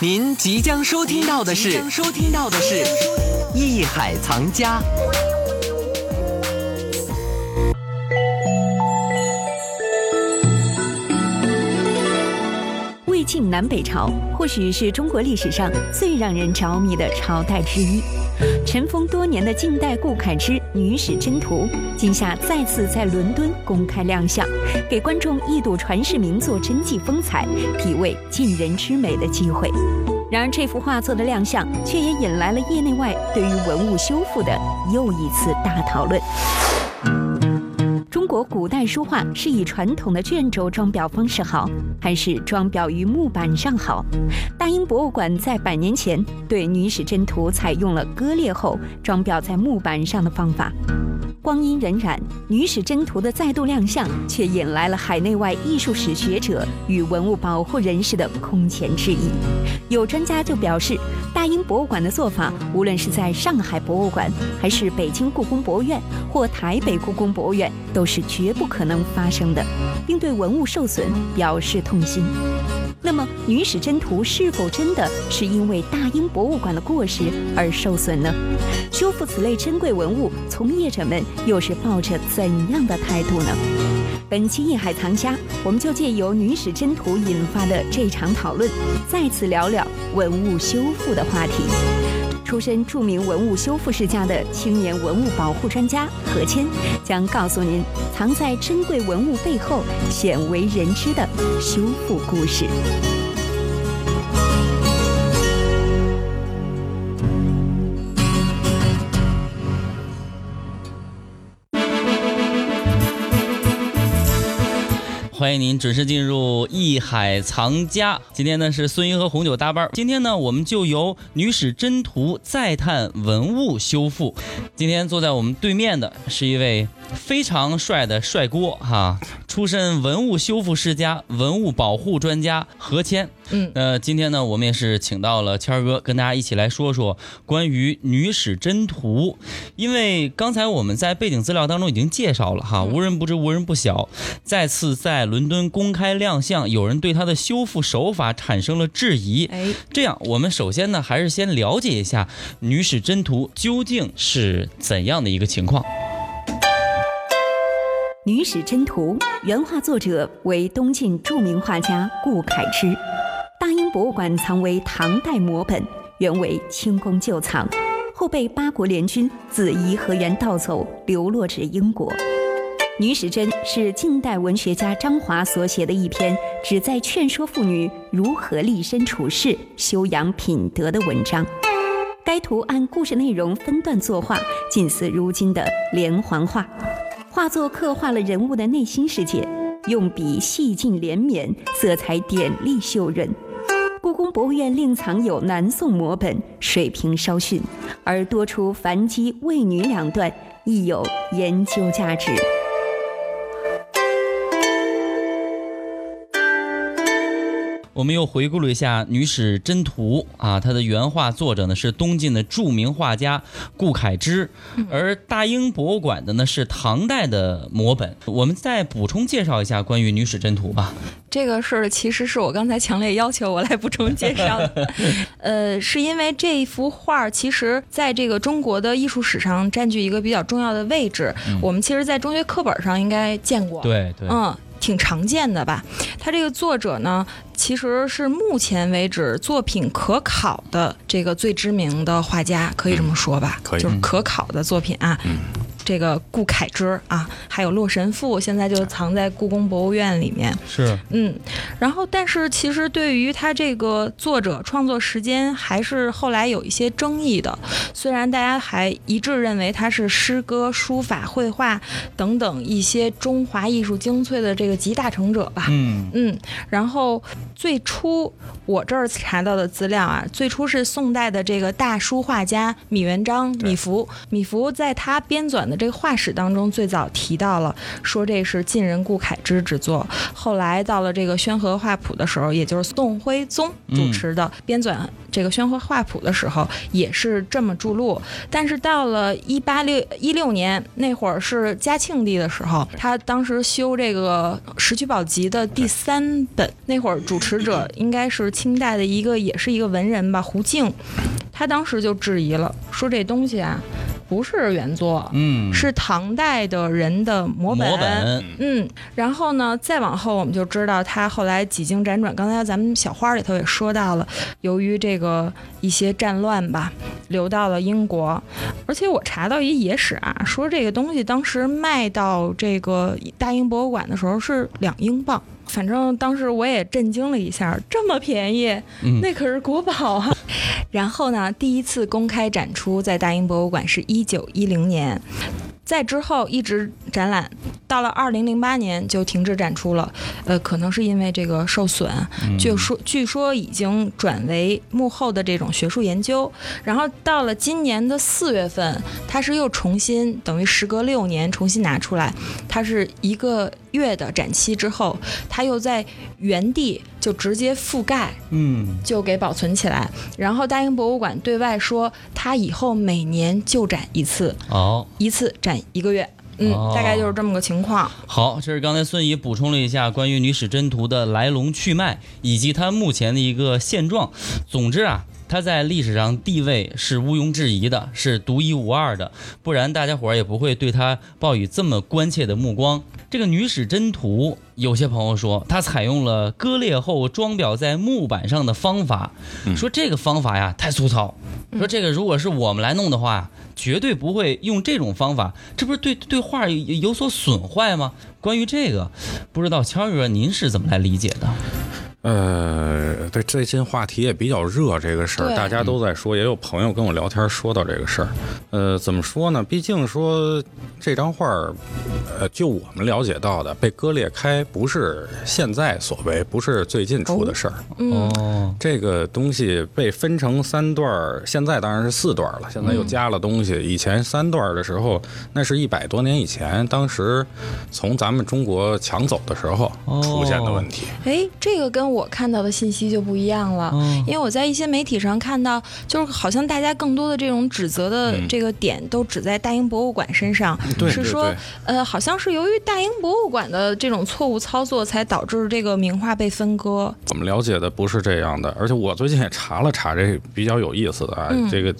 您即将收听到的是，收听到的是《艺海藏家》。魏晋南北朝或许是中国历史上最让人着迷的朝代之一。尘封多年的近代顾恺之《女史箴图》，今夏再次在伦敦公开亮相，给观众一睹传世名作真迹风采、体味尽人之美的机会。然而，这幅画作的亮相，却也引来了业内外对于文物修复的又一次大讨论。国古代书画是以传统的卷轴装裱方式好，还是装裱于木板上好？大英博物馆在百年前对《女史箴图》采用了割裂后装裱在木板上的方法。光阴荏苒，《女史箴图》的再度亮相，却引来了海内外艺术史学者与文物保护人士的空前质疑。有专家就表示，大英博物馆的做法，无论是在上海博物馆，还是北京故宫博物院或台北故宫博物院，都是绝不可能发生的，并对文物受损表示痛心。那么，《女史箴图》是否真的是因为大英博物馆的过失而受损呢？修复此类珍贵文物，从业者们又是抱着怎样的态度呢？本期《艺海藏家》，我们就借由《女史箴图》引发的这场讨论，再次聊聊文物修复的话题。出身著名文物修复世家的青年文物保护专家何谦，将告诉您藏在珍贵文物背后鲜为人知的修复故事。欢迎您准时进入艺海藏家。今天呢是孙英和红酒搭班。今天呢我们就由《女史箴图》再探文物修复。今天坐在我们对面的是一位非常帅的帅锅哈，出身文物修复世家、文物保护专家何谦。嗯，呃，今天呢我们也是请到了谦儿哥，跟大家一起来说说关于《女史箴图》。因为刚才我们在背景资料当中已经介绍了哈，无人不知，无人不晓，再次在伦敦公开亮相，有人对它的修复手法产生了质疑。哎，这样，我们首先呢，还是先了解一下《女史箴图》究竟是怎样的一个情况。《女史箴图》原画作者为东晋著名画家顾恺之，大英博物馆藏为唐代摹本，原为清宫旧藏，后被八国联军自颐和园盗走，流落至英国。《女史箴》是近代文学家张华所写的一篇旨在劝说妇女如何立身处世、修养品德的文章。该图按故事内容分段作画，近似如今的连环画。画作刻画了人物的内心世界，用笔细劲连绵，色彩点丽秀润。故宫博物院另藏有南宋摹本，水平稍逊，而多出樊姬、魏女两段，亦有研究价值。我们又回顾了一下《女史箴图》啊，它的原画作者呢是东晋的著名画家顾恺之，而大英博物馆的呢是唐代的摹本。我们再补充介绍一下关于《女史箴图》吧。这个事儿其实是我刚才强烈要求我来补充介绍的，呃，是因为这幅画其实在这个中国的艺术史上占据一个比较重要的位置。我们其实，在中学课本上应该见过，对对，嗯，挺常见的吧？他这个作者呢，其实是目前为止作品可考的这个最知名的画家，可以这么说吧？可以就是可考的作品啊。这个顾恺之啊，还有《洛神赋》，现在就藏在故宫博物院里面。是嗯，然后但是其实对于他这个作者创作时间，还是后来有一些争议的。虽然大家还一致认为他是诗歌、书法、绘画等等一些中华艺术精粹的这个集大成者吧。嗯嗯，然后最初我这儿查到的资料啊，最初是宋代的这个大书画家米元璋、米芾，米芾在他编纂的这个画史当中最早提到了，说这是晋人顾恺之之作。后来到了这个《宣和画谱》的时候，也就是宋徽宗主持的编纂这个《宣和画谱》的时候，也是这么注录。但是到了一八六一六年那会儿是嘉庆帝的时候，他当时修这个《石渠宝笈》的第三本，那会儿主持者应该是清代的一个，也是一个文人吧，胡敬。他当时就质疑了，说这东西啊，不是原作，嗯，是唐代的人的摹本。本，嗯，然后呢，再往后我们就知道他后来几经辗转，刚才咱们小花里头也说到了，由于这个一些战乱吧，流到了英国，而且我查到一野史啊，说这个东西当时卖到这个大英博物馆的时候是两英镑。反正当时我也震惊了一下，这么便宜，嗯那可是国宝啊！然后呢，第一次公开展出在大英博物馆是一九一零年，在之后一直展览，到了二零零八年就停止展出了。呃，可能是因为这个受损，据说据说已经转为幕后的这种学术研究。然后到了今年的四月份，它是又重新等于时隔六年重新拿出来，它是一个月的展期之后，它又在原地就直接覆盖，嗯，就给保存起来。然后大英博物馆对外说，它以后每年就展一次，哦。一次展一个月。嗯，哦大概就是这么个情况。好，这是刚才孙怡补充了一下关于女史箴图的来龙去脉，以及它目前的一个现状。总之啊，它在历史上地位是毋庸置疑的，是独一无二的，不然大家伙儿也不会对它报以这么关切的目光。这个女史箴图，有些朋友说它采用了割裂后装裱在木板上的方法，说这个方法呀太粗糙，说这个如果是我们来弄的话，绝对不会用这种方法，这不是对对画有有所损坏吗？关于这个，不知道谦儿哥您是怎么来理解的？呃，对，最近话题也比较热，这个事儿大家都在说，也有朋友跟我聊天说到这个事儿。呃，怎么说呢？毕竟说这张画儿，呃，就我们了解到的，被割裂开不是现在所为，不是最近出的事儿。嗯，哦，这个东西被分成三段儿，现在当然是四段儿了，现在又加了东西。以前三段儿的时候，那是一百多年以前，当时从咱们中国抢走的时候哦出现的问题。哎，这个跟我看到的信息就不一样了。嗯。因为我在一些媒体上看到，就是好像大家更多的这种指责的嗯。这个点都指在大英博物馆身上，是说对，呃，好像是由于大英博物馆的这种错误操作，才导致这个名画被分割。我们了解的不是这样的，而且我最近也查了查，这比较有意思的啊，嗯。这个，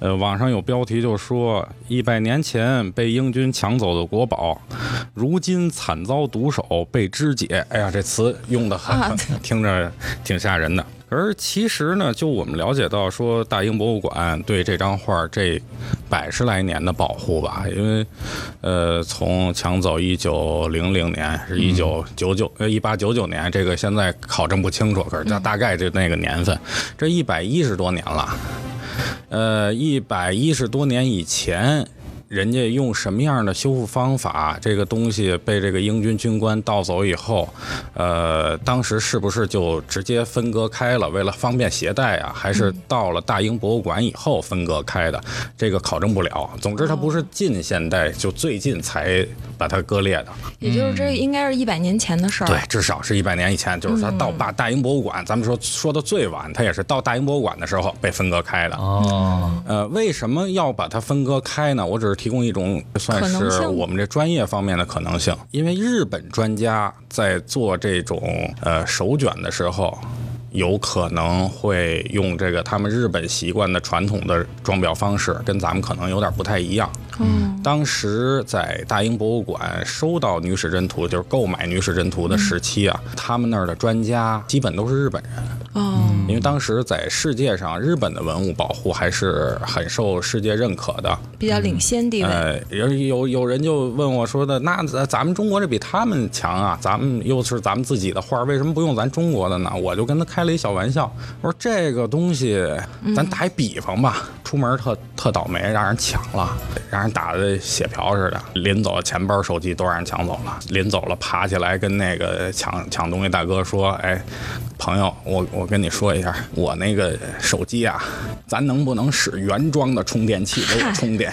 呃，网上有标题就说一百年前被英军抢走的国宝，如今惨遭毒手，被肢解。哎呀，这词用的很，啊 听着挺吓人的。而其实呢，就我们了解到，说大英博物馆对这张画这百十来年的保护吧，因为，呃，从抢走一九零零年是一九九九呃一八九九年，这个现在考证不清楚，可是大大概就那个年份，这一百一十多年了，呃，一百一十多年以前。人家用什么样的修复方法？这个东西被这个英军军官盗走以后，呃，当时是不是就直接分割开了，为了方便携带啊？还是到了大英博物馆以后分割开的？这个考证不了。总之，它不是近现代，就最近才把它割裂的。也就是这应该是一百年前的事儿。对，至少是一百年以前，就是它到大大英博物馆，咱们说说的最晚，它也是到大英博物馆的时候被分割开的。哦，呃，为什么要把它分割开呢？我只是提供一种算是我们这专业方面的可能性，因为日本专家在做这种呃手卷的时候。有可能会用这个他们日本习惯的传统的装裱方式，跟咱们可能有点不太一样。嗯，当时在大英博物馆收到女史箴图，就是购买女史箴图的时期啊，他们那儿的专家基本都是日本人。哦，因为当时在世界上，日本的文物保护还是很受世界认可的。比较领先地位。呃，有有有人就问我说的，那咱咱们中国这比他们强啊，咱们又是咱们自己的画，为什么不用咱中国的呢？我就跟他开了一小玩笑，我说这个东西，咱打一比方吧，出门特特倒霉，让人抢了，让人打的血瓢似的，临走钱包、手机都让人抢走了，临走了爬起来跟那个抢抢东西大哥说，哎。朋友，我我跟你说一下，我那个手机啊，咱能不能使原装的充电器给我充电？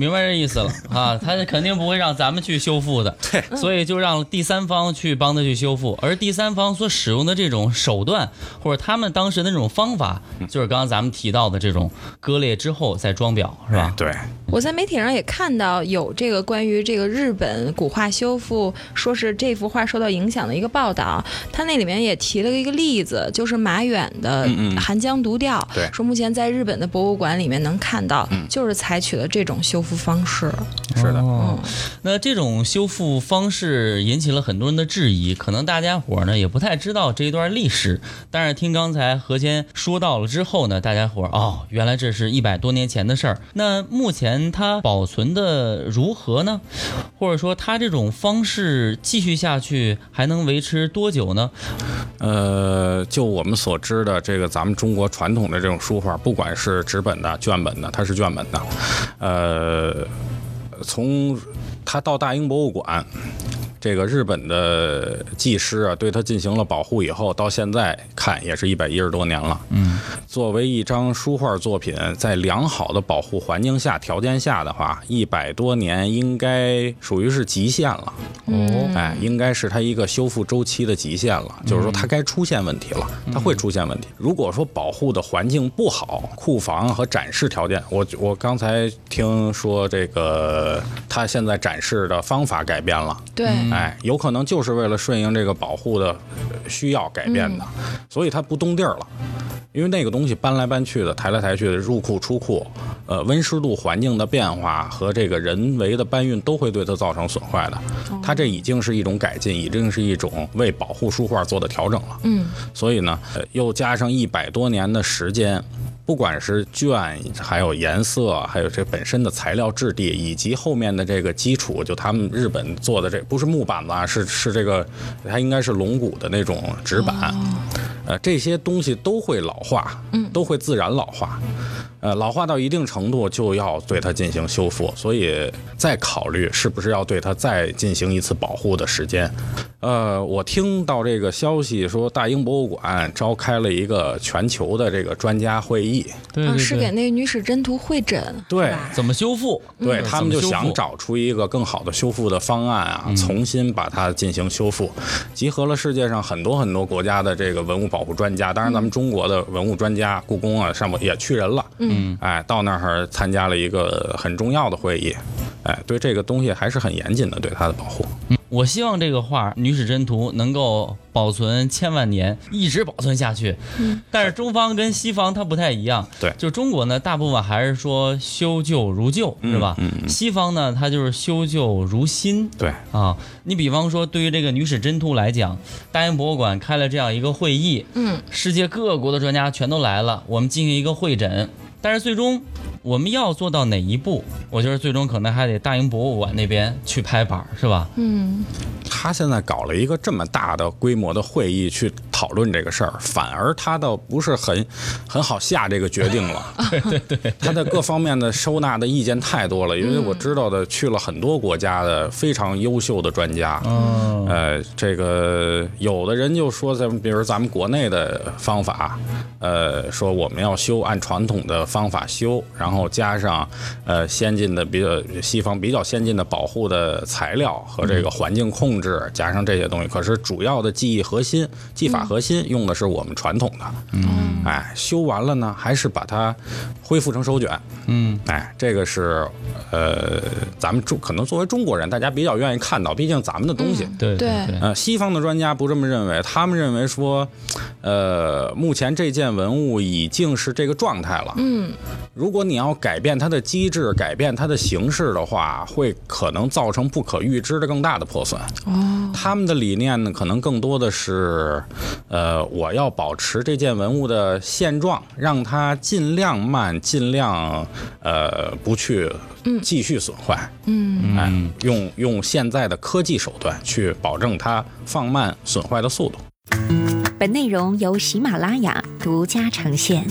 明白这意思了 啊，他肯定不会让咱们去修复的，对，所以就让第三方去帮他去修复，而第三方所使用的这种手段，或者他们当时的那种方法，就是刚刚咱们提到的这种割裂之后再装裱，是吧？对，我在媒体上也看到有这个关于这个日本古画修复，说是这幅画受到影响的一个报道。他那里面也提了一个例子，就是马远的寒江独调》对。说目前在日本的博物馆里面能看到，就是采取了这种修复方式。是的。哦，那这种修复方式引起了很多人的质疑，可能大家伙儿呢也不太知道这一段历史，但是听刚才何谦说到了之后呢，大家伙儿哦，原来这是一百多年前的事儿。那目前它保存的如何呢？或者说它这种方式继续下去还能维持多久呢？呃，就我们所知的这个咱们中国传统的这种书画，不管是纸本的、卷本的，它是卷本的，呃，呃从他到大英博物馆。这个日本的技师啊，对它进行了保护以后，到现在看也是一百一十多年了。嗯，作为一张书画作品，在良好的保护环境下、条件下的话，一百多年应该属于是极限了。哦，哎，应该是它一个修复周期的极限了，就是说它该出现问题了，它会出现问题。如果说保护的环境不好，库房和展示条件，我我刚才听说这个它现在展示的方法改变了，对，哎，有可能就是为了顺应这个保护的呃需要改变的，所以它不动地儿了。因为那个东西搬来搬去的，抬来抬去的，入库出库，呃，温湿度环境的变化和这个人为的搬运都会对它造成损坏的。它这已经是一种改进，已经是一种为保护书画做的调整了。嗯，所以呢，呃又加上一百多年的时间，不管是卷，还有颜色，还有这本身的材料质地，以及后面的这个基础，就他们日本做的这不是木板子啊，是是这个，它应该是龙骨的那种纸板。呃，这些东西都会老化，嗯，都会自然老化，呃，老化到一定程度就要对它进行修复，所以再考虑是不是要对它再进行一次保护的时间。呃，我听到这个消息说，大英博物馆召开了一个全球的这个专家会议，啊，对对对，是给那个女史箴图会诊，对怎么修复？对他们就想找出一个更好的修复的方案啊，重新把它进行修复，集合了世界上很多很多国家的这个文物保护专家，当然咱们中国的文物专家，故宫啊上面也去人了，嗯，哎，到那儿参加了一个很重要的会议，哎，对这个东西还是很严谨的，对它的保护。嗯我希望这个画《女史箴图》能够保存千万年，一直保存下去。嗯，但是中方跟西方它不太一样。对就中国呢，大部分还是说修旧如旧，是吧？嗯嗯西方呢，它就是修旧如新。对，啊，你比方说，对于这个《女史箴图》来讲，大英博物馆开了这样一个会议，嗯，世界各国的专家全都来了，我们进行一个会诊。但是最终我们要做到哪一步？我觉得最终可能还得大英博物馆那边去拍板，是吧？嗯，他现在搞了一个这么大的规模的会议去讨论这个事儿，反而他倒不是很很好下这个决定了。对对对，他的各方面的收纳的意见太多了，因为我知道的去了很多国家的非常优秀的专家。嗯，呃，这个有的人就说，咱们比如咱们国内的方法，呃，说我们要修按传统的方法修，然后加上呃先进的比较西方比较先进的保护的材料和这个环境控制，加上这些东西。可是主要的技艺核心、技法核心用的是我们传统的。嗯，哎，修完了呢，还是把它恢复成手卷。嗯，哎，这个是呃，咱们中可能作为中国人，大家比较愿意看到，毕竟咱们的东西。对对对，呃，西方的专家不这么认为，他们认为说，呃，目前这件文物已经是这个状态了。嗯，如果你要改变它的机制、改变它的形式的话，会可能造成不可预知的更大的破损。哦，他们的理念呢，可能更多的是，呃，我要保持这件文物的现状，让它尽量慢，尽量呃不去继续损坏。嗯，哎，用用现在的科技手段去保证它放慢损坏的速度。本内容由喜马拉雅独家呈现。